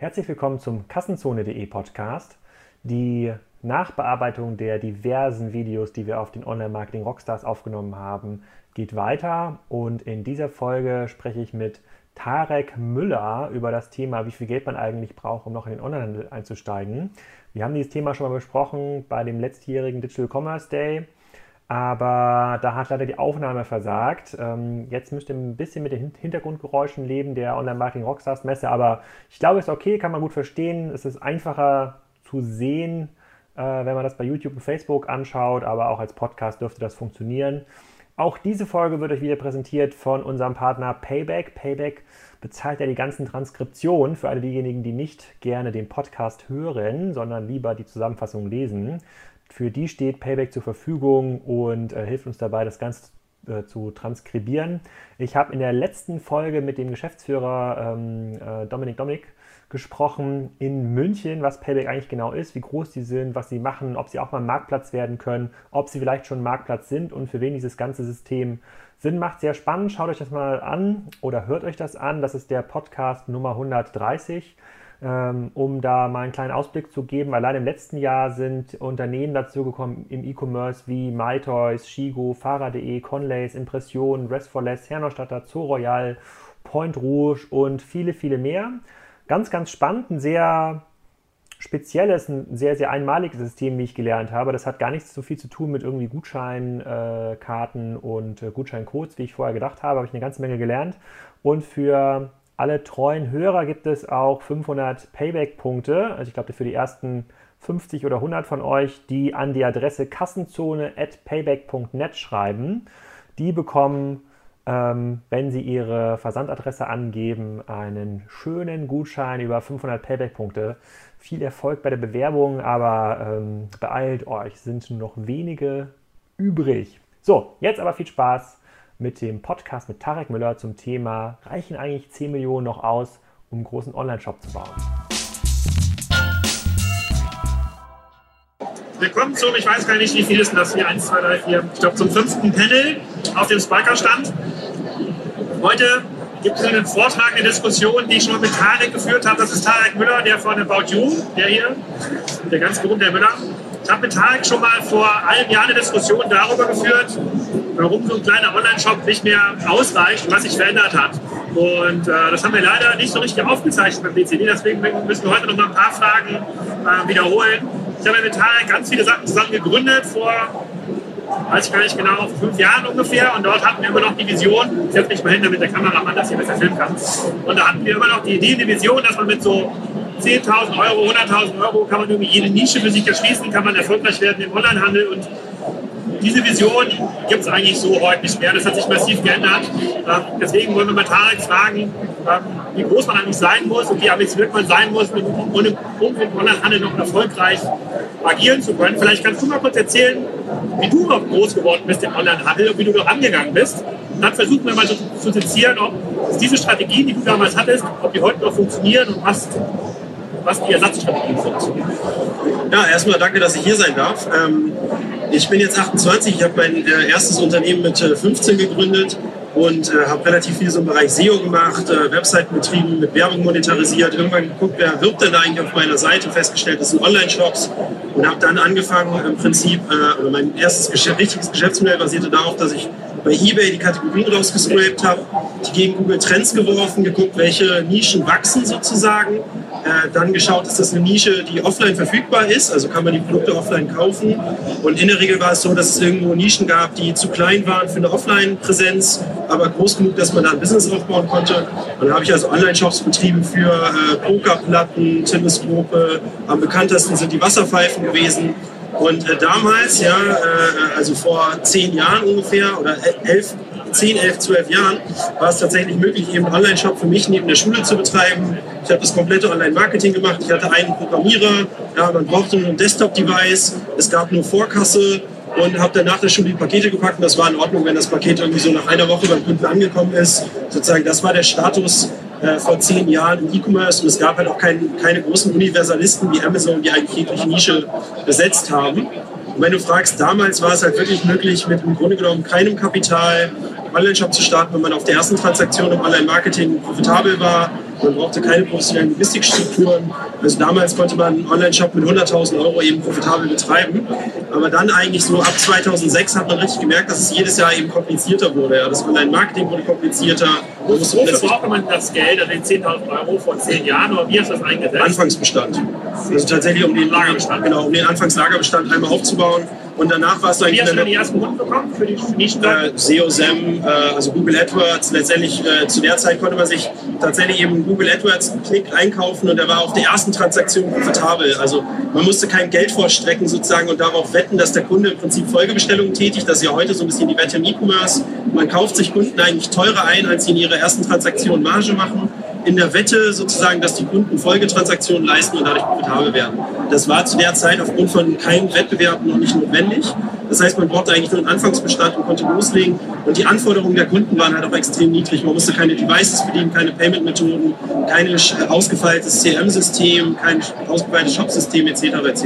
Herzlich willkommen zum Kassenzone.de Podcast. Die Nachbearbeitung der diversen Videos, die wir auf den Online-Marketing Rockstars aufgenommen haben, geht weiter und in dieser Folge spreche ich mit Tarek Müller über das Thema, wie viel Geld man eigentlich braucht, um noch in den Onlinehandel einzusteigen. Wir haben dieses Thema schon mal besprochen bei dem letztjährigen Digital Commerce Day, aber da hat leider die Aufnahme versagt. Ähm, jetzt müsst ihr ein bisschen mit den Hintergrundgeräuschen leben der Online-Marketing Rockstars Messe, aber ich glaube, es ist okay, kann man gut verstehen. Es ist einfacher zu sehen, äh, wenn man das bei YouTube und Facebook anschaut, aber auch als Podcast dürfte das funktionieren. Auch diese Folge wird euch wieder präsentiert von unserem Partner Payback. Payback bezahlt ja die ganzen Transkriptionen für alle diejenigen, die nicht gerne den Podcast hören, sondern lieber die Zusammenfassung lesen. Für die steht Payback zur Verfügung und äh, hilft uns dabei, das Ganze äh, zu transkribieren. Ich habe in der letzten Folge mit dem Geschäftsführer ähm, äh, Dominik Dominik gesprochen in München, was Payback eigentlich genau ist, wie groß die sind, was sie machen, ob sie auch mal Marktplatz werden können, ob sie vielleicht schon Marktplatz sind und für wen dieses ganze System Sinn macht. Sehr spannend. Schaut euch das mal an oder hört euch das an. Das ist der Podcast Nummer 130 ähm, um da mal einen kleinen Ausblick zu geben. Allein im letzten Jahr sind Unternehmen dazu gekommen im E-Commerce wie MyToys, Shigo, Fahrer.de, Conlays, Impression, Rest for Less, Hernostatter, Zoo Royal, Point Rouge und viele, viele mehr. Ganz, ganz spannend, ein sehr spezielles, ein sehr, sehr einmaliges System, wie ich gelernt habe. Das hat gar nichts so viel zu tun mit irgendwie Gutscheinkarten und äh, Gutscheincodes, wie ich vorher gedacht habe. Habe ich eine ganze Menge gelernt. Und für alle treuen Hörer gibt es auch 500 Payback-Punkte. Also ich glaube, für die ersten 50 oder 100 von euch, die an die Adresse kassenzone.payback.net schreiben, die bekommen ähm, wenn Sie Ihre Versandadresse angeben, einen schönen Gutschein über 500 Payback-Punkte. Viel Erfolg bei der Bewerbung, aber ähm, beeilt euch, sind noch wenige übrig. So, jetzt aber viel Spaß mit dem Podcast mit Tarek Müller zum Thema, reichen eigentlich 10 Millionen noch aus, um einen großen Online-Shop zu bauen? Willkommen zum, ich weiß gar nicht, wie viel ist das hier? 1, 2, 3, 4, ich glaube zum fünften Panel auf dem Spiker-Stand. Heute gibt es einen Vortrag, eine Diskussion, die ich schon mal mit Tarek geführt habe. Das ist Tarek Müller, der von About You, der hier, der ganz berühmte Müller. Ich habe mit Tarek schon mal vor einem Jahr eine Diskussion darüber geführt, warum so ein kleiner Online-Shop nicht mehr ausreicht was sich verändert hat. Und äh, das haben wir leider nicht so richtig aufgezeichnet beim BCD, deswegen müssen wir heute noch mal ein paar Fragen äh, wiederholen. Ich habe mit Tarek ganz viele Sachen zusammen gegründet vor weiß ich gar nicht genau, fünf Jahren ungefähr. Und dort hatten wir immer noch die Vision, ich setze mich mal hin, damit der Kameramann das hier besser filmen kann. Und da hatten wir immer noch die Idee, die Vision, dass man mit so 10.000 Euro, 100.000 Euro kann man irgendwie jede Nische für sich erschließen, kann man erfolgreich werden im Onlinehandel und diese Vision gibt es eigentlich so heute nicht mehr. Das hat sich massiv geändert. Ähm, deswegen wollen wir mal Tarek fragen, ähm, wie groß man eigentlich sein muss und wie ambitioniert man sein muss, um, im Onlinehandel noch erfolgreich agieren zu können. Vielleicht kannst du mal kurz erzählen, wie du noch groß geworden bist im Onlinehandel und wie du noch angegangen bist. Dann versuchen wir mal so zu sezieren, ob diese Strategien, die du damals hattest, ob die heute noch funktionieren und was, was die Ersatzstrategien sind. Ja, erstmal danke, dass ich hier sein darf. Ähm, ich bin jetzt 28, ich habe mein äh, erstes Unternehmen mit 15 äh, gegründet und äh, habe relativ viel so im Bereich SEO gemacht, äh, Webseiten betrieben, mit Werbung monetarisiert, irgendwann geguckt, wer wirbt denn eigentlich auf meiner Seite, festgestellt, das sind Online-Shops. Und habe dann angefangen im Prinzip, äh, mein erstes Geschäft, richtiges Geschäftsmodell basierte darauf, dass ich bei eBay die Kategorien rausgescrapt habe, die gegen Google Trends geworfen, geguckt, welche Nischen wachsen sozusagen. Äh, dann geschaut, ist das eine Nische, die offline verfügbar ist, also kann man die Produkte offline kaufen. Und in der Regel war es so, dass es irgendwo Nischen gab, die zu klein waren für eine Offline-Präsenz, aber groß genug, dass man da ein Business aufbauen konnte. Und dann habe ich also Online-Shops betrieben für äh, Pokerplatten, Teleskope. Am bekanntesten sind die Wasserpfeifen gewesen. Und äh, damals, ja, äh, also vor zehn Jahren ungefähr oder elf, zehn, elf, zwölf Jahren, war es tatsächlich möglich, eben einen Online-Shop für mich neben der Schule zu betreiben. Ich habe das komplette Online-Marketing gemacht. Ich hatte einen Programmierer, ja, man brauchte nur ein Desktop-Device, es gab nur Vorkasse und habe dann nach der Schule die Pakete gepackt und das war in Ordnung, wenn das Paket irgendwie so nach einer Woche beim Kunden angekommen ist. Sozusagen, das war der Status äh, vor zehn Jahren im E-Commerce und es gab halt auch kein, keine großen Universalisten wie Amazon, die eigentlich jegliche Nische besetzt haben. Und wenn du fragst, damals war es halt wirklich möglich, mit im Grunde genommen keinem Kapital Online-Shop zu starten, wenn man auf der ersten Transaktion im Online-Marketing profitabel war, Man brauchte keine professionellen Logistikstrukturen. Also damals konnte man einen Online-Shop mit 100.000 Euro eben profitabel betreiben. Aber dann eigentlich so ab 2006 hat man richtig gemerkt, dass es jedes Jahr eben komplizierter wurde. Ja. Das Online-Marketing wurde komplizierter. Wofür brauchte man das Geld, also den 10.000 Euro vor zehn Jahren, oder wie hast du das eingesetzt? Anfangsbestand. Also tatsächlich um den Lagerbestand, genau, um den Anfangslagerbestand einmal aufzubauen. Und danach war es eigentlich. Wie hast du die ersten Kunden bekommen für die Nischen? Äh, SEO, SEM, äh, also Google AdWords. Letztendlich äh, zu der Zeit konnte man sich tatsächlich eben Google AdWords Klick einkaufen und der war auf der ersten Transaktion profitabel. Also man musste kein Geld vorstrecken sozusagen und darauf wetten, dass der Kunde im Prinzip Folgebestellungen tätigt. Das ist ja heute so ein bisschen die Wette im E-Commerce. Man kauft sich Kunden eigentlich teurer ein, als sie in ihrer ersten Transaktion Marge machen in der Wette sozusagen, dass die Kunden Folgetransaktionen leisten und dadurch profitabel werden. Das war zu der Zeit aufgrund von keinem Wettbewerb noch nicht notwendig. Das heißt, man brauchte eigentlich nur einen Anfangsbestand und konnte loslegen. Und die Anforderungen der Kunden waren halt auch extrem niedrig. Man musste keine Devices bedienen, keine Payment-Methoden, kein ausgefeiltes CRM-System, kein ausgefeiltes Shop-System etc. etc.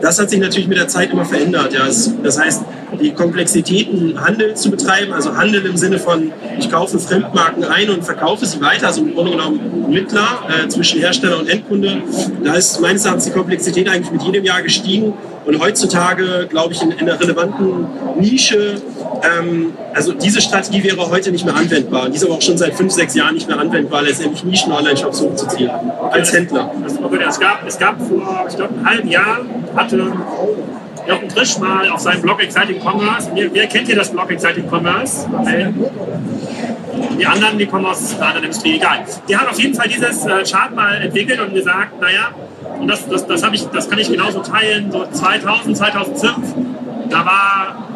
Das hat sich natürlich mit der Zeit immer verändert. Ja. Das heißt, die Komplexitäten, Handel zu betreiben, also Handel im Sinne von, ich kaufe Fremdmarken ein und verkaufe sie weiter, also im Grunde genommen Mittler äh, zwischen Hersteller und Endkunde, da ist meines Erachtens die Komplexität eigentlich mit jedem Jahr gestiegen. Und heutzutage, glaube ich, in, in einer relevanten Nische, ähm, also diese Strategie wäre heute nicht mehr anwendbar. Und die ist aber auch schon seit fünf, sechs Jahren nicht mehr anwendbar, letztendlich Nischen-Online-Shops hochzuziehen, als Händler. Es gab, es gab vor, ich glaube, einem halben Jahr hatte Jochen Trisch mal auf seinem Blog Exciting Commerce. Wer, wer kennt hier das Blog Exciting Commerce? Die anderen, die kommen aus einer anderen Industrie, egal. Die haben auf jeden Fall dieses äh, Chart mal entwickelt und gesagt, naja, und das, das, das, ich, das kann ich genauso teilen, so 2000, 2005, da war,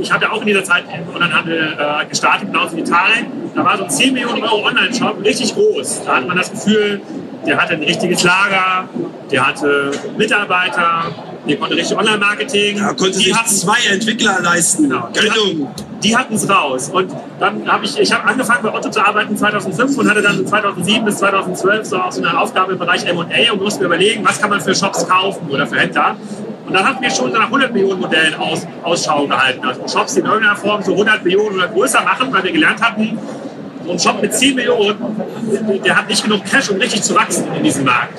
ich habe ja auch in dieser Zeit Onlinehandel äh, gestartet, genauso wie Tarek, da war so ein 10 Millionen Euro Online-Shop richtig groß. Da hat man das Gefühl, der hatte ein richtiges Lager, der hatte Mitarbeiter, der konnte richtig Online-Marketing. Da konnte die sich hatten, zwei Entwickler leisten. Genau, die hatten es raus. Und dann habe ich, ich habe angefangen bei Otto zu arbeiten 2005 und hatte dann 2007 bis 2012 so auch so eine Aufgabe im Bereich M&A und musste mir überlegen, was kann man für Shops kaufen oder für Händler. Und dann hatten wir schon nach 100 Millionen Modellen aus, Ausschau gehalten. Also Shops, die in irgendeiner Form so 100 Millionen oder größer machen, weil wir gelernt hatten, so ein Shop mit 10 Millionen, der hat nicht genug Cash, um richtig zu wachsen in diesem Markt.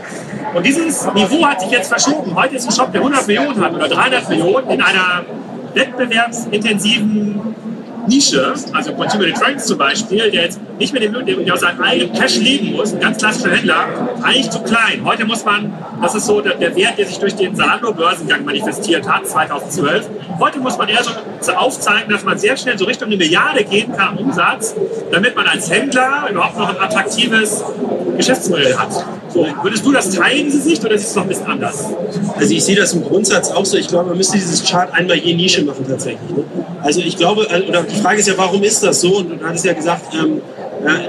Und dieses Niveau hat sich jetzt verschoben. Heute ist ein Shop, der 100 Millionen hat oder 300 Millionen in einer wettbewerbsintensiven Nische, also Consumer Electronics zum Beispiel, der jetzt nicht mit dem, der aus seinem eigenen Cash leben muss, ein ganz klassischer Händler, eigentlich zu klein. Heute muss man, das ist so der, der Wert, der sich durch den Salando-Börsengang manifestiert hat, 2012. Heute muss man eher so aufzeigen, dass man sehr schnell so Richtung eine Milliarde gehen kann Umsatz, damit man als Händler überhaupt noch ein attraktives Geschäftsmodell hat. So, würdest du das teilen, diese Sicht, oder du es noch ein bisschen anders? Also ich sehe das im Grundsatz auch so. Ich glaube, man müsste dieses Chart einmal je Nische machen tatsächlich. Ne? Also ich glaube, äh, oder die Frage ist ja, warum ist das so? Und du hattest ja gesagt, ähm,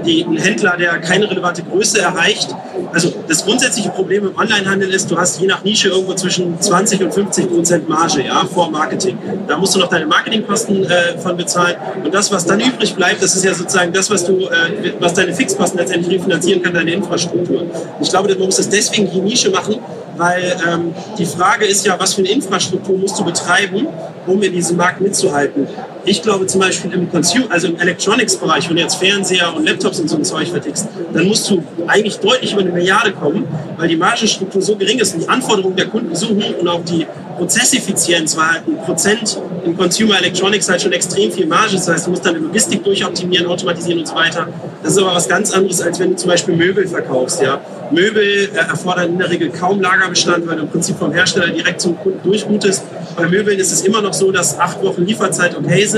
die, ein Händler, der keine relevante Größe erreicht. Also das grundsätzliche Problem im Onlinehandel ist, du hast je nach Nische irgendwo zwischen 20 und 50 Prozent Marge ja, vor Marketing. Da musst du noch deine Marketingkosten äh, von bezahlen. Und das, was dann übrig bleibt, das ist ja sozusagen das, was du, äh, was deine Fixkosten letztendlich refinanzieren kann, deine Infrastruktur. Ich glaube, man muss das deswegen die Nische machen, weil ähm, die Frage ist ja, was für eine Infrastruktur musst du betreiben, um in diesem Markt mitzuhalten. Ich glaube zum Beispiel im Consumer, also im Electronics-Bereich, wenn du jetzt Fernseher und Laptops und so ein Zeug vertickst, dann musst du eigentlich deutlich über eine Milliarde kommen, weil die Margenstruktur so gering ist und die Anforderungen der Kunden so hoch und auch die Prozesseffizienz war halt ein Prozent in Consumer Electronics halt schon extrem viel Marge. Das heißt, du musst deine Logistik durchoptimieren, automatisieren und so weiter. Das ist aber was ganz anderes, als wenn du zum Beispiel Möbel verkaufst. Ja? Möbel äh, erfordern in der Regel kaum Lagerbestand, weil du im Prinzip vom Hersteller direkt zum Kunden durchroutest. Bei Möbeln ist es immer noch so, dass acht Wochen Lieferzeit okay sind.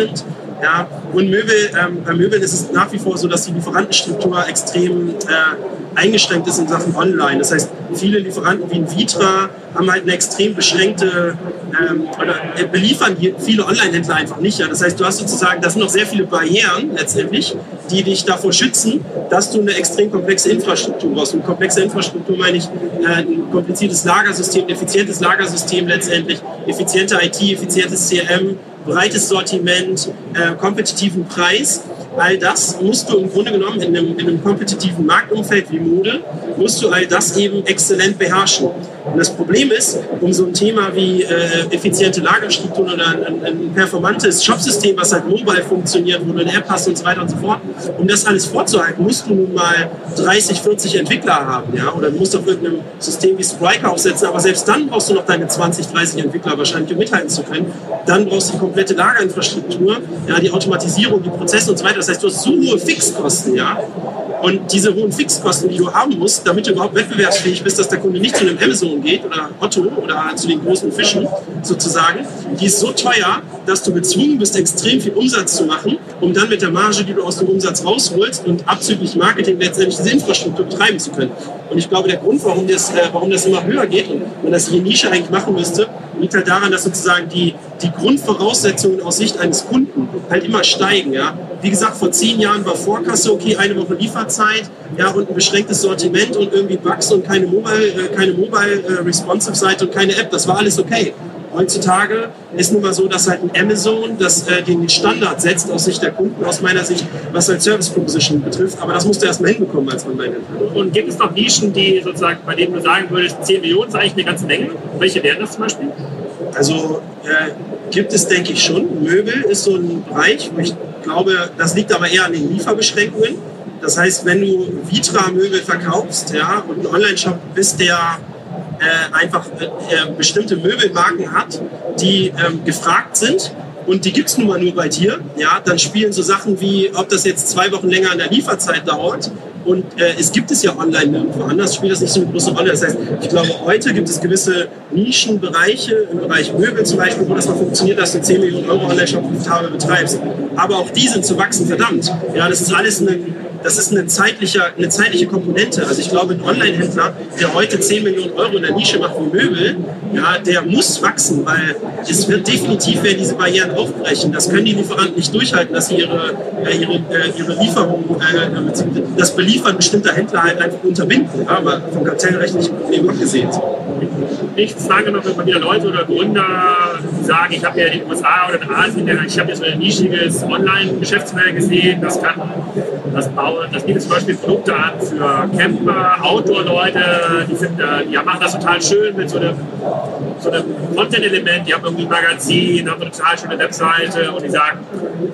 Ja, und Möbel, ähm, bei Möbeln ist es nach wie vor so, dass die Lieferantenstruktur extrem äh, eingeschränkt ist in Sachen Online. Das heißt, viele Lieferanten wie ein Vitra haben halt eine extrem beschränkte ähm, oder äh, beliefern viele Online-Händler einfach nicht. Ja. Das heißt, du hast sozusagen, das sind noch sehr viele Barrieren letztendlich, die dich davor schützen, dass du eine extrem komplexe Infrastruktur brauchst. Und komplexe Infrastruktur meine ich äh, ein kompliziertes Lagersystem, ein effizientes Lagersystem letztendlich, effiziente IT, effizientes CRM, breites Sortiment, äh, kompetitiven Preis. All das musst du im Grunde genommen in einem, in einem kompetitiven Marktumfeld wie Mode, musst du all das eben exzellent beherrschen. Und das Problem ist, um so ein Thema wie äh, effiziente Lagerstrukturen oder ein, ein performantes Shopsystem, was halt mobile funktioniert, wo du eine App hast und so weiter und so fort, um das alles vorzuhalten, musst du nun mal 30, 40 Entwickler haben, ja, oder du musst auf irgendeinem System wie Spryker aufsetzen, aber selbst dann brauchst du noch deine 20, 30 Entwickler wahrscheinlich, um mithalten zu können. Dann brauchst du die komplette Lagerinfrastruktur, ja, die Automatisierung, die Prozesse und so weiter. Das heißt, du hast so hohe Fixkosten, ja, und diese hohen Fixkosten, die du haben musst, damit du überhaupt wettbewerbsfähig bist, dass der Kunde nicht zu einem Amazon geht oder Otto oder zu den großen Fischen sozusagen, die ist so teuer, dass du gezwungen bist, extrem viel Umsatz zu machen, um dann mit der Marge, die du aus dem Umsatz rausholst und abzüglich Marketing letztendlich diese Infrastruktur betreiben zu können. Und ich glaube, der Grund, warum das, äh, warum das immer höher geht und man das hier Nische eigentlich machen müsste, liegt halt daran, dass sozusagen die, die Grundvoraussetzungen aus Sicht eines Kunden halt immer steigen. Ja? Wie gesagt, vor zehn Jahren war Vorkasse okay, eine Woche Lieferzeit ja, und ein beschränktes Sortiment und irgendwie Bugs und keine Mobile, äh, keine Mobile äh, Responsive Seite und keine App. Das war alles okay. Heutzutage ist nun mal so, dass halt ein Amazon das, äh, den Standard setzt aus Sicht der Kunden, aus meiner Sicht, was halt Service Proposition betrifft. Aber das musst du erstmal hinbekommen als Online-Händler. Und gibt es noch Nischen, die sozusagen, bei denen du sagen würdest, 10 Millionen ist eigentlich eine ganze Menge? Welche wären das zum Beispiel? Also äh, gibt es, denke ich, schon. Möbel ist so ein Bereich, wo ich glaube, das liegt aber eher an den Lieferbeschränkungen. Das heißt, wenn du Vitra-Möbel verkaufst ja, und ein Online-Shop bist, der äh, einfach äh, äh, bestimmte Möbelmarken hat, die ähm, gefragt sind und die gibt es nun mal nur bei dir, ja, dann spielen so Sachen wie, ob das jetzt zwei Wochen länger an der Lieferzeit dauert und äh, es gibt es ja online nirgendwo anders, spielt das nicht so eine große Rolle. Das heißt, ich glaube, heute gibt es gewisse Nischenbereiche, im Bereich Möbel zum Beispiel, wo das mal funktioniert, dass du 10 Millionen Euro Online-Shop-Profitable betreibst. Aber auch die sind zu wachsen verdammt. Ja, das ist alles eine das ist eine zeitliche, eine zeitliche Komponente. Also ich glaube, ein Online-Händler, der heute 10 Millionen Euro in der Nische macht wie Möbel, ja, der muss wachsen, weil es wird definitiv werden diese Barrieren aufbrechen. Das können die Lieferanten nicht durchhalten, dass sie ihre, äh, ihre, äh, ihre Lieferung, äh, das Beliefern bestimmter Händler halt einfach unterbinden. Ja, aber vom kartellrechtlichen Problem abgesehen. Ich frage noch immer wieder Leute oder Gründer, sagen, ich habe ja in den USA oder in Asien, ich habe jetzt so ein nischiges Online-Geschäftsmodell gesehen, das kann das bauen, das bietet zum Beispiel Produkte an für Camper, Outdoor-Leute, die, die machen das total schön mit so einem, so einem Content-Element, die haben irgendwie ein Magazin, haben eine total schöne Webseite und die sagen,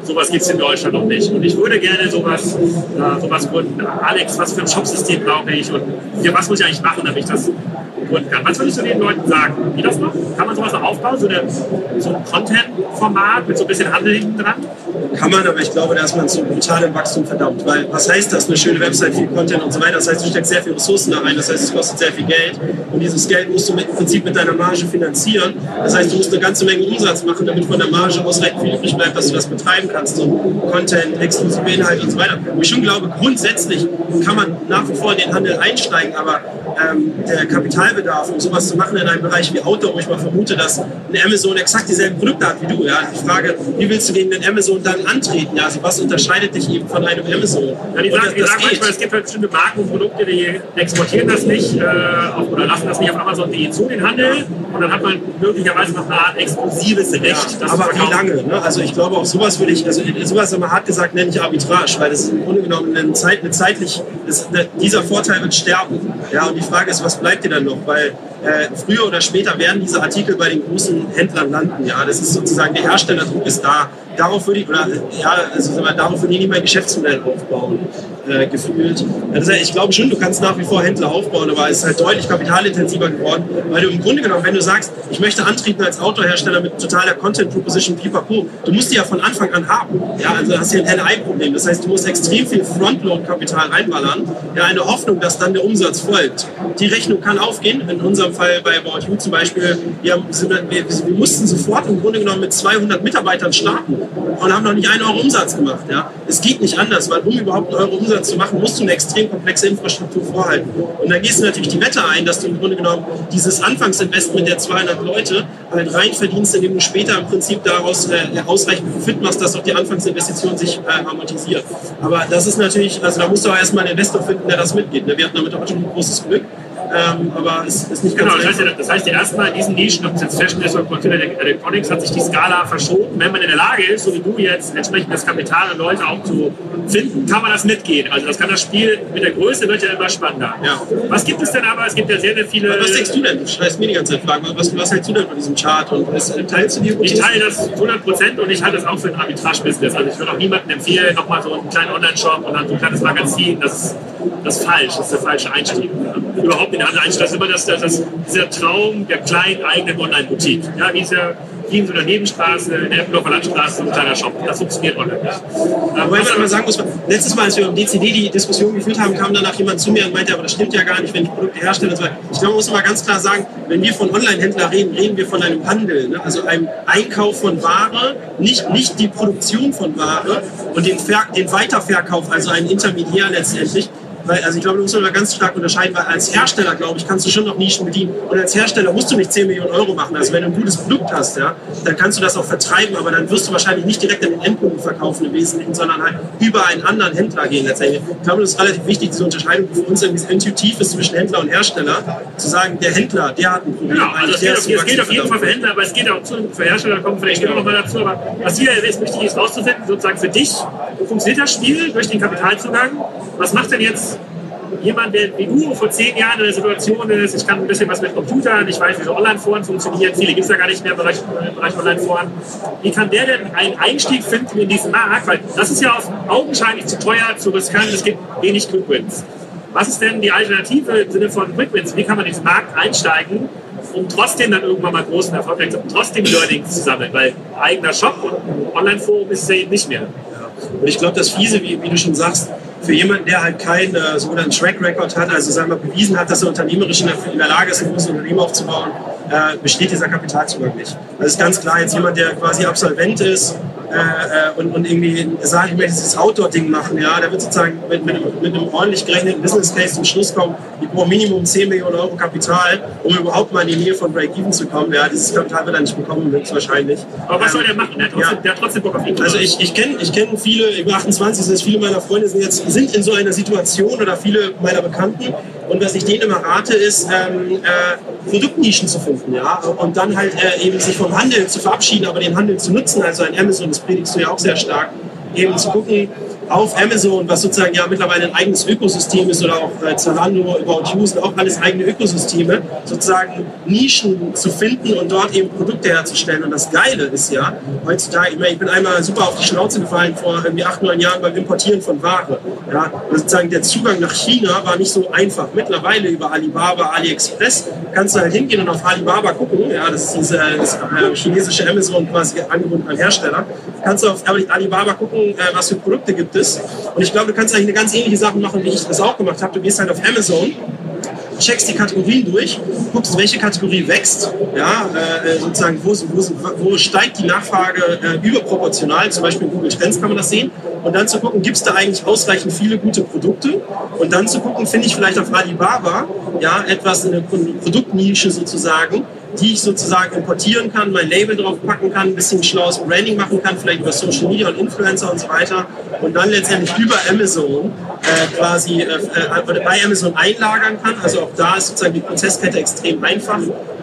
sowas gibt es in Deutschland noch nicht. Und ich würde gerne sowas, äh, sowas gründen. Alex, was für ein Shopsystem brauche ich und ja, was muss ich eigentlich machen, damit ich das gründen kann. Was würdest du den Leuten sagen? Wie das noch? Kann man sowas noch aufbauen? So, eine, so ein Content-Format mit so ein bisschen Handel hinten dran? Kann man, aber ich glaube, da ist man zu brutal im Wachstum verdammt. Weil was heißt das? Eine schöne Website, viel Content und so weiter. Das heißt, du steckst sehr viel Ressourcen da rein. Das heißt, es kostet sehr viel Geld. Und dieses Geld musst du mit, im Prinzip mit deiner Marge finanzieren. Das heißt, du musst eine ganze Menge Umsatz machen, damit von der Marge ausreichend viel übrig bleibt, dass du das betreiben kannst. So Content, exklusive Inhalte und so weiter. Und ich schon glaube, grundsätzlich kann man nach wie vor in den Handel einsteigen, aber ähm, der Kapitalbedarf, um sowas zu machen in einem Bereich wie Outdoor, wo ich mal vermute, dass eine Amazon exakt dieselben Produkte hat wie du. Ja? Die Frage, wie willst du gegen den Amazon dann antreten? Ja? Also was unterscheidet dich eben von einem Amazon? Ja, die sagen, das, die sagen manchmal, es gibt halt bestimmte Marken und Produkte, die exportieren das nicht äh, auf, oder lassen das nicht auf Amazon.de zu, den Handel. Und dann hat man möglicherweise noch eine Art exklusives Recht. Ja, aber wie lange? Ne? Also ich glaube, auch sowas würde ich, also sowas immer hart gesagt nenne ich Arbitrage, weil das ist im Grunde genommen eine, Zeit, eine zeitlich, das, dieser Vorteil wird sterben. Ja, und die Frage ist, was bleibt dir dann noch? Weil äh, früher oder später werden diese Artikel bei den großen Händlern landen. Ja, das ist sozusagen der Herstellerdruck ist da. Darauf würde ich, oder, ja, also, darauf würde ich nicht mein Geschäftsmodell aufbauen äh, gefühlt. Also ich glaube schon, du kannst nach wie vor Händler aufbauen, aber es ist halt deutlich kapitalintensiver geworden, weil du im Grunde genommen, wenn du sagst, ich möchte antreten als Autohersteller mit totaler Content Proposition pipapo, du musst die ja von Anfang an haben. Ja, also hast du ein LI-Problem. Das heißt, du musst extrem viel Frontload-Kapital reinballern, ja, eine Hoffnung, dass dann der Umsatz folgt. Die Rechnung kann aufgehen. In unserem Fall bei About You zum Beispiel, wir, wir, wir mussten sofort im Grunde genommen mit 200 Mitarbeitern starten und haben noch nicht einen Euro Umsatz gemacht. Ja. Es geht nicht anders, weil um überhaupt einen Euro Umsatz zu machen, musst du eine extrem komplexe Infrastruktur vorhalten. Und da gehst du natürlich die Wette ein, dass du im Grunde genommen dieses Anfangsinvestment der 200 Leute halt rein verdienst, indem du später im Prinzip daraus äh, ausreichend Profit machst, dass auch die Anfangsinvestition sich äh, amortisiert. Aber das ist natürlich, also da musst du auch erstmal einen Investor finden, der das mitgeht. Ne? Wir hatten damit auch schon ein großes Glück. Ähm, aber es ist nicht Genau, ganz das heißt, einfach. das heißt erstmal in diesen Nischen, ob es jetzt Fashion ist oder Consumer Electronics, hat sich die Skala verschoben. Wenn man in der Lage ist, so wie du jetzt, entsprechend das Kapital und Leute auch zu finden, kann man das mitgehen. Also das kann das Spiel mit der Größe wird ja immer spannender. Ja. Was gibt es denn aber? Es gibt ja sehr, sehr viele. Was denkst du denn? Du schreibst mir die ganze Zeit Fragen. Was, was hältst du denn von diesem Chart? Und was, teilst du die Ich teile das 100 Prozent und ich halte das auch für ein Arbitrage-Business. Also ich würde auch niemandem empfehlen, nochmal so einen kleinen Online-Shop und dann so ein kleines Magazin. Das das ist falsch, das ist der falsche Einstieg. Überhaupt nicht der andere Einstieg. Das ist immer das, das, das, dieser Traum der kleinen eigenen Online-Boutique. Ja, wie, dieser, wie in so einer Nebenstraße, in der Eppendorfer Landstraße, so ein kleiner Shop. Das funktioniert online nicht. Ähm, Wobei was- man aber sagen muss, letztes Mal, als wir im DCD die Diskussion geführt haben, kam danach jemand zu mir und meinte, aber das stimmt ja gar nicht, wenn ich Produkte herstelle und so weiter. Ich glaube, man muss mal ganz klar sagen, wenn wir von Online-Händler reden, reden wir von einem Handel, ne? also einem Einkauf von Ware, nicht, nicht die Produktion von Ware und den, Ver den Weiterverkauf, also einen Intermediär letztendlich. Weil, also ich glaube, da muss man da ganz stark unterscheiden, weil als Hersteller, glaube ich, kannst du schon noch Nischen bedienen. Und als Hersteller musst du nicht 10 Millionen Euro machen. Also wenn du ein gutes Produkt hast, ja, dann kannst du das auch vertreiben, aber dann wirst du wahrscheinlich nicht direkt an den Endkunden verkaufen im Wesentlichen, sondern halt über einen anderen Händler gehen letztendlich. Ich glaube, das ist relativ wichtig, diese Unterscheidung, die für uns irgendwie intuitiv ist zwischen Händler und Hersteller, zu sagen, der Händler, der hat ein Problem. Genau, also es geht, ist auf, es geht auf jeden Fall für Händler, aber es geht auch zu, für Hersteller, kommen vielleicht später noch mal dazu. Aber was hier jetzt wichtig ist, rauszufinden, sozusagen für dich, funktioniert das Spiel durch den Kapitalzugang? Was macht denn jetzt jemand, der wie du vor zehn Jahren in der Situation ist, ich kann ein bisschen was mit Computern, ich weiß, wie so Online-Foren funktionieren, viele gibt es ja gar nicht mehr im Bereich, Bereich Online-Foren. Wie kann der denn einen Einstieg finden in diesen Markt? Weil das ist ja augenscheinlich zu teuer, zu riskant, es gibt wenig Quick Wins. Was ist denn die Alternative im Sinne von Quick Wins? Wie kann man in diesen Markt einsteigen, um trotzdem dann irgendwann mal großen Erfolg zu haben, trotzdem Learnings zu sammeln? Weil eigener Shop und Online-Forum ist es ja eben nicht mehr. Und ich glaube, das Fiese, wie, wie du schon sagst, für jemanden, der halt keinen äh, sogenannten Track Record hat, also sagen wir bewiesen hat, dass er unternehmerisch in der, in der Lage ist, ein großes Unternehmen aufzubauen, äh, besteht dieser Kapitalzugang nicht. Das ist ganz klar jetzt jemand, der quasi Absolvent ist äh, äh, und, und irgendwie sagt, ich möchte dieses Outdoor-Ding machen, ja, der wird sozusagen mit, mit, einem, mit einem ordentlich gerechneten Business Case zum Schluss kommen, ich brauche Minimum 10 Millionen Euro Kapital, um überhaupt mal in die Nähe von Break-Even zu kommen. Ja, dieses Kapital wird er nicht bekommen, höchstwahrscheinlich. Aber was Ähm, soll der machen? Der hat trotzdem, ja. der hat trotzdem Bock auf ihn. Also ich, ich kenne ich kenn viele, über 28, das heißt, viele meiner Freunde sind jetzt sind in so einer Situation oder viele meiner Bekannten. Und was ich denen immer rate, ist, ähm, äh, Produktnischen zu finden, ja, und dann halt äh, eben sich vom Handel zu verabschieden, aber den Handel zu nutzen. Also ein Amazon, das predigst du ja auch sehr stark, eben zu gucken auf Amazon, was sozusagen ja mittlerweile ein eigenes Ökosystem ist oder auch äh, Zalando, About You sind auch alles eigene Ökosysteme, sozusagen Nischen zu finden und dort eben Produkte herzustellen. Und das Geile ist ja, heutzutage, ich, meine, ich bin einmal super auf die Schnauze gefallen vor irgendwie acht, neun Jahren beim Importieren von Ware. Ja, und sozusagen der Zugang nach China war nicht so einfach. Mittlerweile über Alibaba, AliExpress kannst du halt hingehen und auf Alibaba gucken. Ja, das ist diese, das äh, chinesische Amazon quasi angebunden an Hersteller. Kannst du auf Alibaba gucken, äh, was für Produkte gibt es. Und ich glaube, du kannst eigentlich eine ganz ähnliche Sache machen, wie ich das auch gemacht habe. Du gehst halt auf Amazon checkst die Kategorien durch, guckst, welche Kategorie wächst, ja, äh, sozusagen, wo, wo, wo steigt die Nachfrage äh, überproportional, zum Beispiel in Google Trends kann man das sehen, und dann zu gucken, gibt es da eigentlich ausreichend viele gute Produkte und dann zu gucken, finde ich vielleicht auf Alibaba ja, etwas, eine Produktnische sozusagen, die ich sozusagen importieren kann, mein Label drauf packen kann, ein bisschen schlaues Branding machen kann, vielleicht über Social Media und Influencer und so weiter und dann letztendlich über Amazon äh, quasi äh, äh, bei Amazon einlagern kann. Also auch da ist sozusagen die Prozesskette extrem einfach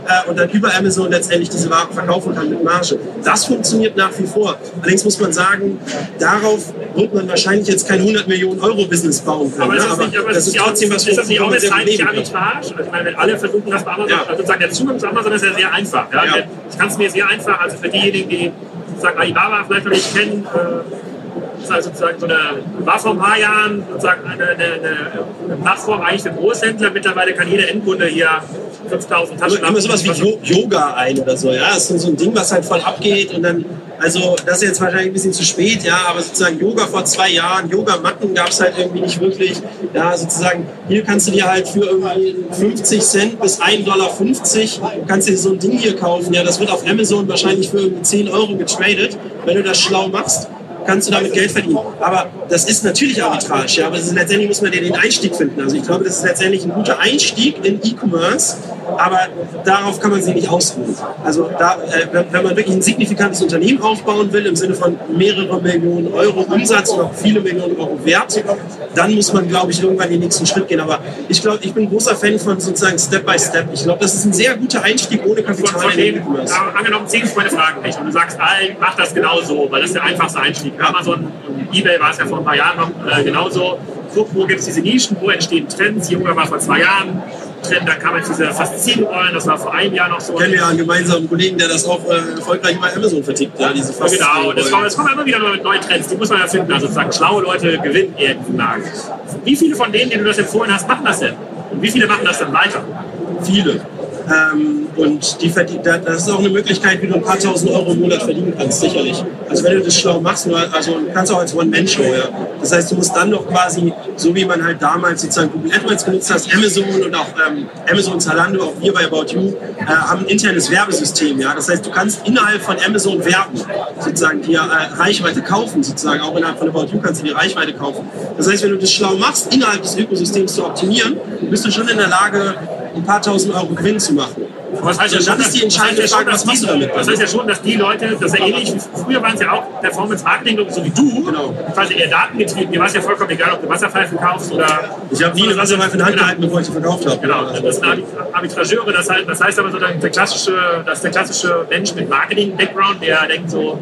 äh, und dann über Amazon letztendlich diese Waren verkaufen kann mit Marge. Das funktioniert nach wie vor. Allerdings muss man sagen, darauf wird man wahrscheinlich jetzt kein 100 Millionen Euro Business bauen können. Aber ist ne? das nicht, aber das ist, ist nicht auch, trotzdem was, ist das nicht auch eine zeitliche. Arbitrage? Also ich meine, wenn alle versuchen, das bei Amazon, Ja. also sozusagen der Zugang zu Amazon ist ja sehr einfach. Ja? Ja. Ich kann es mir sehr einfach, also für diejenigen, die sozusagen Alibaba vielleicht noch nicht kennen, äh, ist also sozusagen so eine, war vor ein paar Jahren sozusagen eine, eine, eine, Plattform eigentlich für Großhändler. Mittlerweile kann jeder Endkunde hier 5000 Taschen immer, immer sowas wie Jo- Yoga ein oder so, ja. Das ist so ein Ding, was halt voll abgeht und dann, also das ist jetzt wahrscheinlich ein bisschen zu spät, ja, aber sozusagen Yoga vor zwei Jahren, Yoga-Matten gab es halt irgendwie nicht wirklich. Ja, sozusagen, hier kannst du dir halt für irgendwie 50 Cent bis 1,50 Dollar, kannst dir so ein Ding hier kaufen. Ja, das wird auf Amazon wahrscheinlich für irgendwie 10 Euro getradet, wenn du das schlau machst kannst du damit Geld verdienen. Aber das ist natürlich Arbitrage, ja, aber letztendlich muss man ja den Einstieg finden. Also ich glaube, das ist letztendlich ein guter Einstieg in E-Commerce, aber darauf kann man sich nicht ausruhen. Also da, äh, wenn man wirklich ein signifikantes Unternehmen aufbauen will, im Sinne von mehrere Millionen Euro Umsatz oder viele Millionen Euro Wert, dann muss man, glaube ich, irgendwann den nächsten Schritt gehen. Aber ich glaube, ich bin großer Fan von sozusagen Step by Step. Ich glaube, das ist ein sehr guter Einstieg ohne Kapital. Von, von dem, angenommen, zehn meine Fragen nicht und du sagst, allen, mach das genau so, weil das ist der einfachste Einstieg. Amazon und Ebay war es ja vor ein paar Jahren noch äh, genauso. Guck, wo gibt es diese Nischen, wo entstehen Trends. Yoga war vor zwei Jahren Trend, da kam jetzt diese Faszinrollen, das war vor einem Jahr noch so. Kennen wir ja einen gemeinsamen Kollegen, der das auch äh, erfolgreich bei Amazon vertickt, ja, diese ja, Genau, das kommen, das kommen immer wieder neue Trends, die muss man ja finden. Also sozusagen schlaue Leute gewinnen diesen Markt. Wie viele von denen, denen du das empfohlen hast, machen das denn? Und wie viele machen das dann weiter? Viele. Ähm, und die das ist auch eine Möglichkeit, wie du ein paar tausend Euro im Monat verdienen kannst, sicherlich. Also wenn du das schlau machst, nur, also du kannst auch als One-Man-Show, ja. Das heißt, du musst dann noch quasi, so wie man halt damals sozusagen Google AdWords genutzt hat, Amazon und auch ähm, Amazon Zalando, auch wir bei About You, äh, haben ein internes Werbesystem, ja. Das heißt, du kannst innerhalb von Amazon werben, sozusagen, dir äh, Reichweite kaufen, sozusagen. Auch innerhalb von About You kannst du die Reichweite kaufen. Das heißt, wenn du das schlau machst, innerhalb des Ökosystems zu optimieren, bist du schon in der Lage, ein paar tausend Euro Gewinn zu machen. Was heißt ja schon, das ist die entscheidende Frage, was machst du damit? Das heißt ja schon, dass die Leute, das ist ja ähnlich, früher waren es ja auch Performance-Marketing, so wie du, genau. quasi eher datengetrieben. Dir war es ja vollkommen egal, ob du Wasserpfeifen kaufst oder... Ich habe nie eine Wasserpfeife in der Hand gehalten, bevor ich sie verkauft habe. Genau, das sind Arbitrageure, das heißt, das heißt aber so, der klassische, das ist der klassische Mensch mit Marketing-Background, der denkt so,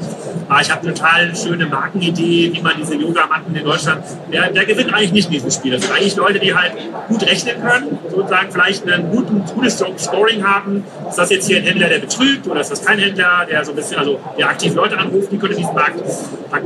ah, ich habe eine total schöne Markenidee, wie man diese Yoga-Matten in Deutschland, der, der gewinnt eigentlich nicht in diesem Spiel. Das sind eigentlich Leute, die halt gut rechnen können, sozusagen vielleicht ein gutes Scoring haben, ist das jetzt hier ein Händler, der betrügt oder ist das kein Händler, der so ein bisschen, also der aktiv Leute anruft, die können diesen Markt.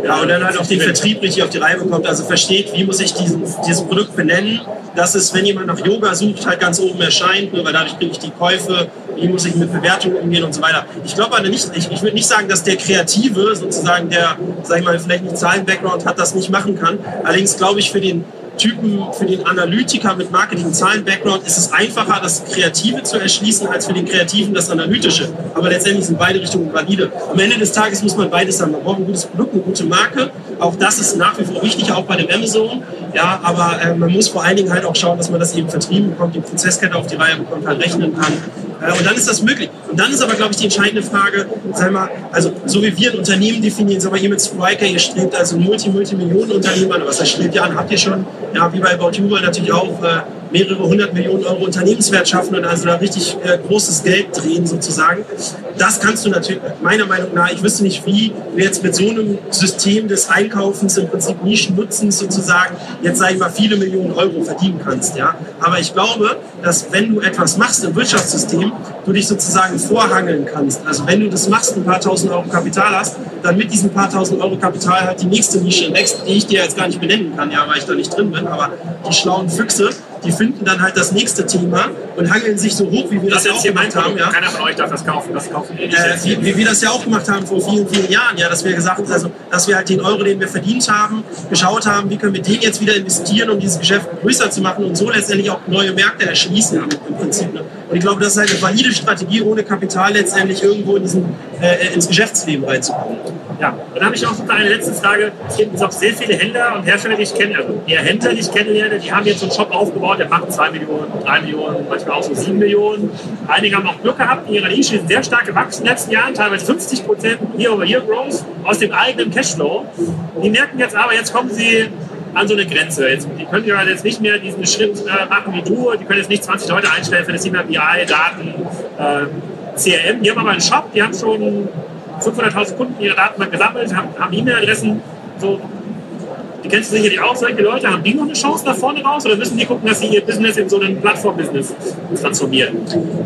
Ja, und dann halt auch den Vertrieb richtig auf die Reihe bekommt, also versteht, wie muss ich diesen, dieses Produkt benennen, dass es, wenn jemand nach Yoga sucht, halt ganz oben erscheint, nur weil dadurch kriege ich die Käufe, wie muss ich mit Bewertungen umgehen und so weiter. Ich glaube aber nicht, ich, ich würde nicht sagen, dass der Kreative, sozusagen der, sag ich mal, vielleicht nicht Zahlen-Background hat, das nicht machen kann. Allerdings glaube ich, für den Typen, für den Analytiker mit Marketing-Zahlen-Background ist es einfacher, das Kreative zu erschließen, als für den Kreativen das Analytische. Aber letztendlich sind beide Richtungen valide. Am Ende des Tages muss man beides haben. Man braucht ein gutes Produkt, eine gute Marke. Auch das ist nach wie vor wichtig, auch bei dem Amazon. Ja, aber äh, man muss vor allen Dingen halt auch schauen, dass man das eben vertrieben bekommt, die Prozesskette auf die Reihe bekommt, halt rechnen kann. Äh, und dann ist das möglich. Und dann ist aber, glaube ich, die entscheidende Frage, sag mal, also so wie wir ein Unternehmen definieren, sag mal, ihr mit Spriker, ihr strebt also Multi-Multimillionen-Unternehmen an, was das strebt ihr an, habt ihr schon, ja, wie bei About You natürlich auch äh, mehrere hundert Millionen Euro Unternehmenswert schaffen und also da richtig äh, großes Geld drehen sozusagen. Das kannst du natürlich, meiner Meinung nach, ich wüsste nicht, wie du jetzt mit so einem System des Einkaufens im Prinzip Nischennutzens sozusagen jetzt, sage ich mal, viele Millionen Euro verdienen kannst. Ja? Aber ich glaube, dass wenn du etwas machst im Wirtschaftssystem, du dich sozusagen vorhangeln kannst. Also wenn du das machst, ein paar tausend Euro Kapital hast, dann mit diesen paar tausend Euro Kapital halt die nächste Nische wächst, die ich dir jetzt gar nicht benennen kann, ja, weil ich da nicht drin bin, aber die schlauen Füchse, die finden dann halt das nächste Thema und hangeln sich so hoch, wie wir das, das ja auch gemacht haben. Ja. Keiner von euch darf das kaufen. Das kaufen äh, wie, wie, wir das ja auch gemacht haben vor vielen, vielen Jahren. Ja, dass wir gesagt haben, also, dass wir halt den Euro, den wir verdient haben, geschaut haben, wie können wir den jetzt wieder investieren, um dieses Geschäft größer zu machen und so letztendlich auch neue Märkte erschließen im Prinzip. Ne? Und ich glaube, das ist halt eine valide Strategie, ohne Kapital letztendlich irgendwo in diesen, äh, ins Geschäftsleben reinzukommen. Ja, dann habe ich noch eine letzte Frage. Es gibt auch sehr viele Händler und Hersteller, die ich kenne, also eher Händler, die ich kennenlerne, die haben jetzt so einen Shop aufgebaut, der macht 2 Millionen, 3 Millionen, manchmal auch so 7 Millionen. Einige haben auch Glück gehabt in ihrer Nische, sind sehr stark gewachsen in den letzten Jahren, teilweise 50 Prozent Year-over-Year-Growth aus dem eigenen Cashflow. Die merken jetzt aber, jetzt kommen sie an so eine Grenze. Jetzt, die können ja jetzt nicht mehr diesen Schritt äh, machen wie du, die können jetzt nicht 20 Leute einstellen für das Thema BI, Daten, äh, CRM. Die haben aber einen Shop, die haben schon 500.000 Kunden ihre Datenbank gesammelt, haben, haben E-Mail-Adressen, so die kennst du sicherlich auch, solche Leute, haben die noch eine Chance nach vorne raus oder müssen die gucken, dass sie ihr Business in so ein Plattform-Business transformieren?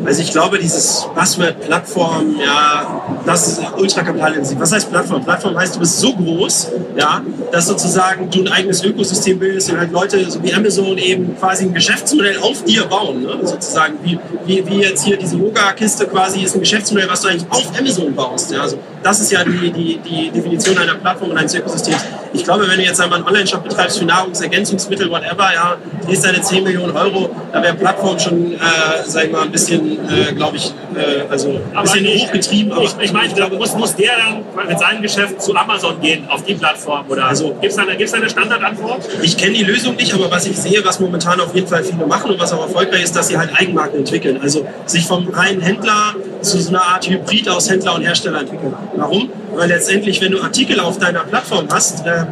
Also ich glaube, dieses Passwort Plattform, ja, das ist ultra kapitalintensiv. Was heißt Plattform? Plattform heißt, du bist so groß, ja, dass sozusagen du ein eigenes Ökosystem bildest und halt Leute so wie Amazon eben quasi ein Geschäftsmodell auf dir bauen, ne? sozusagen wie, wie, wie jetzt hier diese Yoga-Kiste quasi ist ein Geschäftsmodell, was du eigentlich auf Amazon baust. Ja? Also das ist ja die, die, die Definition einer Plattform und eines Ökosystems. Ich glaube, wenn du jetzt einmal ein Online-Shop betreibst für Nahrungsergänzungsmittel, whatever, ja, drehst deine 10 Millionen Euro, da wäre Plattform schon, äh, sag ich mal, ein bisschen, äh, glaube ich, äh, also ein bisschen ich, hochgetrieben. Ich, ich meine, da muss, muss der dann mit seinem Geschäft zu Amazon gehen, auf die Plattform? Oder also, gibt es da, eine, eine Standardantwort? Ich kenne die Lösung nicht, aber was ich sehe, was momentan auf jeden Fall viele machen und was auch erfolgreich ist, dass sie halt Eigenmarken entwickeln. Also sich vom reinen Händler zu so einer Art Hybrid aus Händler und Hersteller entwickeln. Warum? Weil letztendlich, wenn du Artikel auf deiner Plattform hast, äh,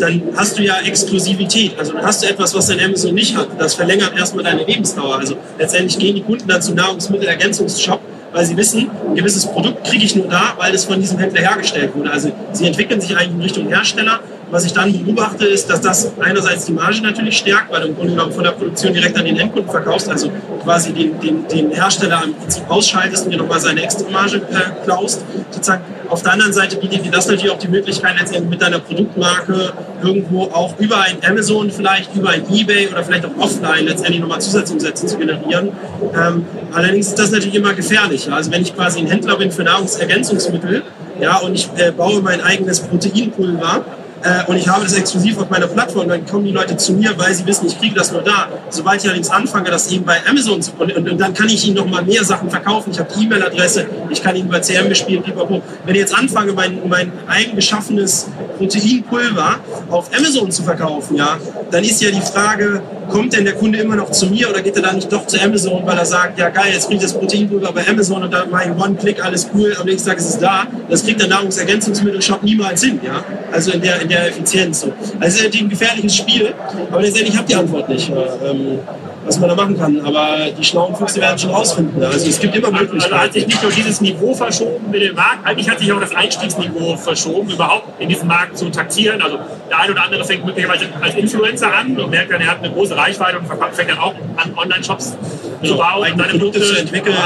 dann hast du ja Exklusivität. Also dann hast du etwas, was dein Amazon nicht hat. Das verlängert erstmal deine Lebensdauer. Also letztendlich gehen die Kunden dann zum Nahrungsmittelergänzungsshop, weil sie wissen, ein gewisses Produkt kriege ich nur da, weil es von diesem Händler hergestellt wurde. Also sie entwickeln sich eigentlich in Richtung Hersteller was ich dann beobachte, ist, dass das einerseits die Marge natürlich stärkt, weil du im Grunde genommen von der Produktion direkt an den Endkunden verkaufst, also quasi den, den, den Hersteller im Prinzip ausschaltest und dir nochmal seine extra Marge äh, klaust. Sozusagen. Auf der anderen Seite bietet dir das natürlich auch die Möglichkeit, letztendlich mit deiner Produktmarke irgendwo auch über ein Amazon vielleicht, über ein Ebay oder vielleicht auch offline letztendlich nochmal Zusatzumsätze zu generieren. Ähm, allerdings ist das natürlich immer gefährlich. Also wenn ich quasi ein Händler bin für Nahrungsergänzungsmittel, ja, und ich äh, baue mein eigenes Proteinpulver, äh, und ich habe das exklusiv auf meiner Plattform, dann kommen die Leute zu mir, weil sie wissen, ich kriege das nur da. Sobald ich allerdings anfange, das eben bei Amazon zu und, und, dann kann ich ihnen noch mal mehr Sachen verkaufen. Ich habe die E-Mail-Adresse, ich kann ihnen über CM bespielen, pipapo. Wenn ich jetzt anfange, mein, mein eigen geschaffenes Proteinpulver auf Amazon zu verkaufen, ja, dann ist ja die Frage, kommt denn der Kunde immer noch zu mir oder geht er dann nicht doch zu Amazon, weil er sagt, ja geil, jetzt kriege ich das Proteinpulver bei Amazon und dann mache ich One-Click, alles cool, am nächsten Tag ist es da. Das kriegt der Nahrungsergänzungsmittel-Shop niemals hin, ja. Also in der, in der Effizienz. So. Also es ist ein gefährliches Spiel, aber letztendlich habe die Antwort nicht. Ähm, was man da machen kann. Aber die schlauen Füchse werden schon rausfinden. Also es gibt immer also, Möglichkeiten. Also hat sich nicht nur dieses Niveau verschoben mit dem Markt, eigentlich hat sich auch das Einstiegsniveau verschoben, überhaupt in diesem Markt zu taktieren. Also der eine oder andere fängt möglicherweise als Influencer an und merkt dann, er hat eine große Reichweite und fängt dann auch an, Online-Shops zu bauen, seine Produkte zu entwickeln.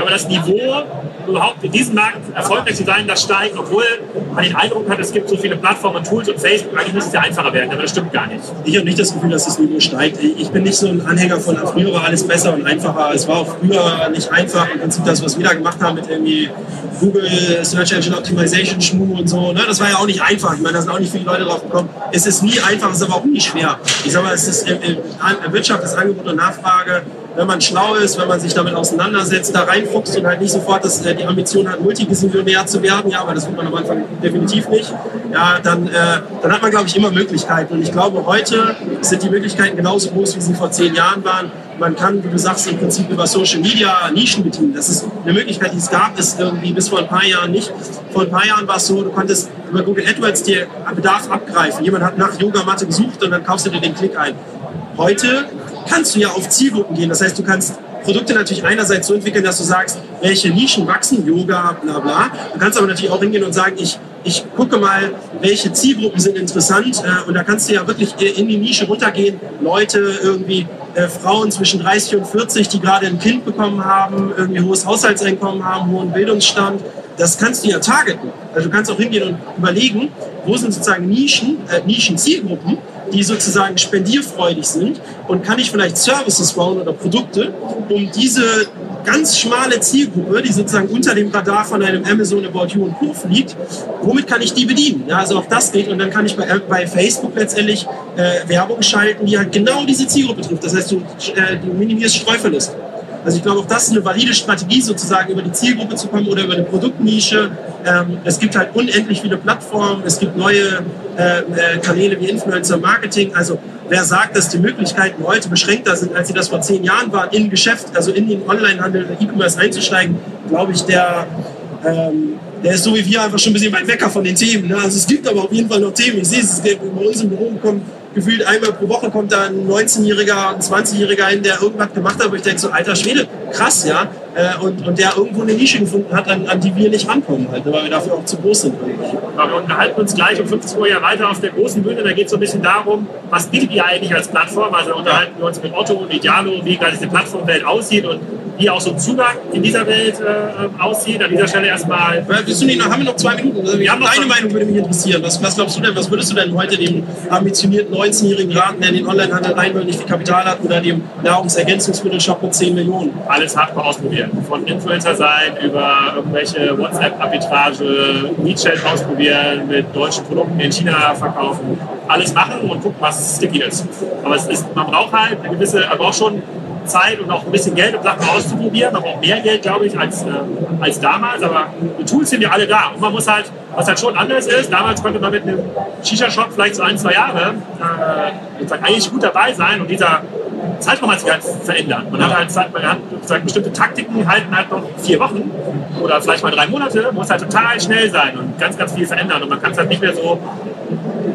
Aber das Niveau überhaupt in diesem Markt erfolgreich zu sein, das steigt, obwohl man den Eindruck hat, es gibt so viele Plattformen und Tools und Facebook, eigentlich müsste es ja einfacher werden, aber das stimmt gar nicht. Ich habe nicht das Gefühl, dass das Niveau steigt. Ich bin nicht so ein Anhänger von, früher war alles besser und einfacher. Es war auch früher nicht einfach. Im Prinzip das, was wir da gemacht haben mit irgendwie Google Search Engine Optimization Schmu und so, ne? das war ja auch nicht einfach. Ich meine, da sind auch nicht viele Leute drauf gekommen. Es ist nie einfach, es ist aber auch nie schwer. Ich sage mal, es ist äh, Wirtschaft ist Angebot und Nachfrage wenn man schlau ist, wenn man sich damit auseinandersetzt, da reinfuchst und halt nicht sofort das, äh, die Ambition hat, Multimillionär zu werden, ja, aber das wird man am Anfang definitiv nicht, ja, dann, äh, dann hat man, glaube ich, immer Möglichkeiten. Und ich glaube, heute sind die Möglichkeiten genauso groß, wie sie vor zehn Jahren waren. Man kann, wie du sagst, im Prinzip über Social Media Nischen bedienen. Das ist eine Möglichkeit, die es gab, ist irgendwie bis vor ein paar Jahren nicht. Vor ein paar Jahren war es so, du konntest über Google AdWords dir Bedarf abgreifen. Jemand hat nach Yogamatte gesucht und dann kaufst du dir den Klick ein. Heute kannst du ja auf Zielgruppen gehen. Das heißt, du kannst Produkte natürlich einerseits so entwickeln, dass du sagst, welche Nischen wachsen, Yoga, bla bla. Du kannst aber natürlich auch hingehen und sagen, ich, ich gucke mal, welche Zielgruppen sind interessant. Äh, und da kannst du ja wirklich in die Nische runtergehen. Leute, irgendwie äh, Frauen zwischen 30 und 40, die gerade ein Kind bekommen haben, irgendwie hohes Haushaltseinkommen haben, hohen Bildungsstand. Das kannst du ja targeten. Also du kannst auch hingehen und überlegen, wo sind sozusagen Nischen, äh, Nischen-Zielgruppen, die sozusagen spendierfreudig sind und kann ich vielleicht Services bauen oder Produkte, um diese ganz schmale Zielgruppe, die sozusagen unter dem Radar von einem Amazon About You und Co. fliegt, womit kann ich die bedienen? Ja, also auch das geht und dann kann ich bei, bei Facebook letztendlich äh, Werbung schalten, die halt genau diese Zielgruppe trifft. Das heißt, du, äh, du minimierst Streuverlust. Also ich glaube, auch das ist eine valide Strategie, sozusagen über die Zielgruppe zu kommen oder über eine Produktnische. Ähm, es gibt halt unendlich viele Plattformen, es gibt neue äh, äh, Kanäle wie Influencer Marketing. Also wer sagt, dass die Möglichkeiten heute beschränkter sind, als sie das vor zehn Jahren waren, in Geschäft, also in den Onlinehandel, E-Commerce einzusteigen, glaube ich, der, ähm, der ist so wie wir einfach schon ein bisschen weit weg von den Themen. Ne? Also es gibt aber auf jeden Fall noch Themen. Ich sehe es, bei uns im Büro kommen gefühlt einmal pro Woche kommt da ein 19-Jähriger, ein 20-Jähriger hin, der irgendwas gemacht hat, wo ich denke so, alter Schwede, krass, ja. Äh, und, und der irgendwo eine Nische gefunden hat, an, an die wir nicht rankommen, halt, weil wir dafür auch zu groß sind. Ja, wir unterhalten uns gleich um 15 Uhr ja weiter auf der großen Bühne. Da geht es so ein bisschen darum, was bietet ihr eigentlich als Plattform? Also unterhalten wir uns mit Otto und Idealo, wie gerade diese Plattformwelt aussieht und wie auch so ein Zugang in dieser Welt äh, aussieht. An dieser Stelle erstmal. Willst du nicht noch, haben wir noch zwei Minuten? Also, Wir haben noch Deine Meinung würde mich interessieren. Was, was glaubst du denn, was würdest du denn heute dem ambitionierten 19-jährigen raten, der in den Onlinehandel rein will, nicht viel Kapital hat, oder dem Nahrungsergänzungsmittelshop mit 10 Millionen? alles hardcore ausprobieren. Von Influencer sein über irgendwelche WhatsApp-Arbitrage, WeChat ausprobieren, mit deutschen Produkten in China verkaufen. Alles machen und gucken, was sticky ist. Aber es ist, man braucht halt eine gewisse, man braucht schon Zeit und auch ein bisschen Geld, um Sachen auszuprobieren. Man braucht mehr Geld, glaube ich, als, äh, als damals. Aber die Tools sind ja alle da. Und man muss halt, was halt schon anders ist, damals konnte man mit einem Shisha-Shop vielleicht so ein, zwei Jahre äh, eigentlich gut dabei sein. Und dieser Zeitraum hat sich halt verändert. Man hat halt Zeit, man hat sozusagen bestimmte Taktiken halten halt noch vier Wochen oder vielleicht mal drei Monate, muss halt total schnell sein und ganz, ganz viel verändern. Und man kann es halt nicht mehr so,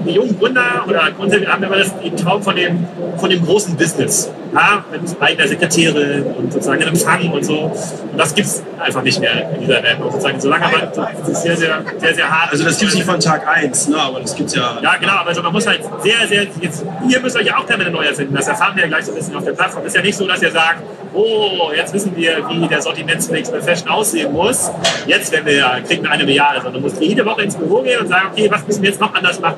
die jungen Gründer oder grundsätzlich haben immer das den Traum von dem, von dem großen Business. Ja, mit eigener Sekretärin und sozusagen einem Empfang und so. Und das gibt es einfach nicht mehr in dieser Welt. Und sozusagen, solange man das ist sehr, sehr, sehr, sehr hart. Also das gibt es nicht von Tag 1, ne? aber das gibt es ja. Ja, genau, aber also man muss halt sehr, sehr, jetzt, ihr müsst euch ja auch permanent neu erfinden. Das erfahren wir ja gleich so ein bisschen auf der Plattform. Es ist ja nicht so, dass ihr sagt, oh, jetzt wissen wir, wie der Sortimentsmix bei Fashion aussehen muss. Jetzt werden wir, kriegen wir eine Milliarde. Sondern musst jede Woche ins Büro gehen und sagen, okay, was müssen wir jetzt noch anders machen,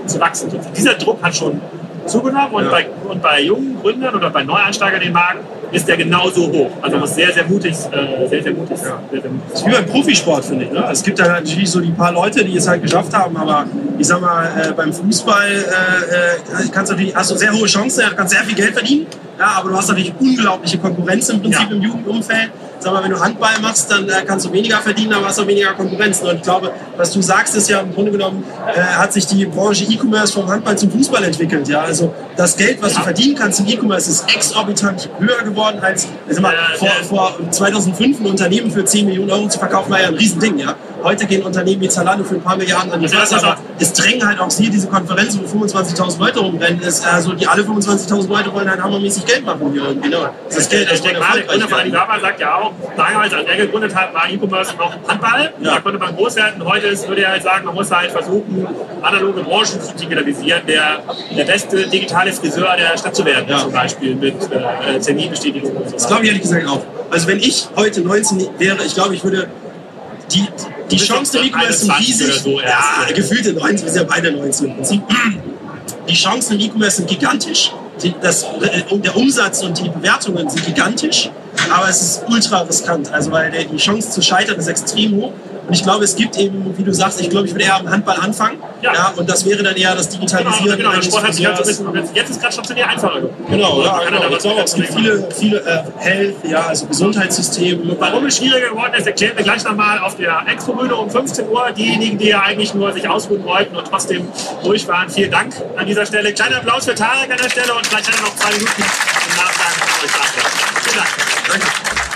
um zu wachsen. Und dieser Druck hat schon zugenommen und, Ja. bei, und bei jungen Gründern oder bei Neueinsteigern in den Markt ist der genauso hoch. Also muss sehr, sehr mutig, äh, sehr, sehr mutig, sehr, sehr mutig Das ist wie beim Profisport, finde ich. Ne? Es gibt da natürlich so die paar Leute, die es halt geschafft haben, aber ich sag mal, äh, beim Fußball äh, äh, kannst du natürlich, hast du sehr hohe Chancen, du kannst sehr viel Geld verdienen, ja, aber du hast natürlich unglaubliche Konkurrenz im Prinzip Ja. im Jugendumfeld. Sag mal, wenn du Handball machst, dann äh, kannst du weniger verdienen, aber hast auch weniger Konkurrenz. Und ich glaube, was du sagst, ist ja im Grunde genommen, äh, hat sich die Branche E-Commerce vom Handball zum Fußball entwickelt. Ja? Also das Geld, was du verdienen kannst im E-Commerce, ist exorbitant höher geworden als also mal, Ja, vor, ja. vor 2005 ein Unternehmen für 10 Millionen Euro zu verkaufen, war ja ein Riesending. Ja? Heute gehen Unternehmen wie Zalando für ein paar Milliarden an die Börse, aber es drängen halt auch hier diese Konferenzen, wo 25.000 Leute rumrennen. Ist, also die alle 25.000 Leute wollen halt hammermäßig Geld machen hier. Und genau, das ist Geld, Ich das denke wollen mal, der Gründer von. Alibaba sagt ja auch, damals, als er gegründet hat, war E-Commerce noch Handball. Ja. Da konnte man groß werden. Heute ist, würde er halt sagen, man muss halt versuchen, analoge Branchen zu digitalisieren. Der, der beste digitale Friseur der Stadt zu werden, Ja. zum Beispiel mit äh, Terminbestätigung und so. Das glaube ich ehrlich gesagt auch. Also wenn ich heute 19 wäre, ich glaube, ich würde die, die Chance der E-Commerce sind 21 riesig. so ja, gefühlte 19, wir sind ja beide 19 im Prinzip. Die Chancen im E-Commerce sind gigantisch. Das, äh, der Umsatz und die Bewertungen sind gigantisch, aber es ist ultra riskant. Also weil der, die Chance zu scheitern ist extrem hoch. Und ich glaube, es gibt eben, wie du sagst, ich glaube, ich würde eher am Handball anfangen. Ja. und das wäre dann eher das Genau, Digitalisieren. genau, eines Sport hat sich halt so ein bisschen, jetzt ist gerade stationär einfacher geworden. Genau, ja, genau. Ich glaube, es gibt viele, viele äh, Health, ja, also Gesundheitssystem. Warum es schwieriger geworden ist, erklären wir gleich nochmal auf der Expo-Bühne um 15 Uhr. Diejenigen, die ja eigentlich nur sich ausruhen wollten und trotzdem durch waren, vielen Dank an dieser Stelle. Kleiner Applaus für Tarek an der Stelle und vielleicht hat er noch zwei Minuten im Nachgang. Vielen Dank. Danke.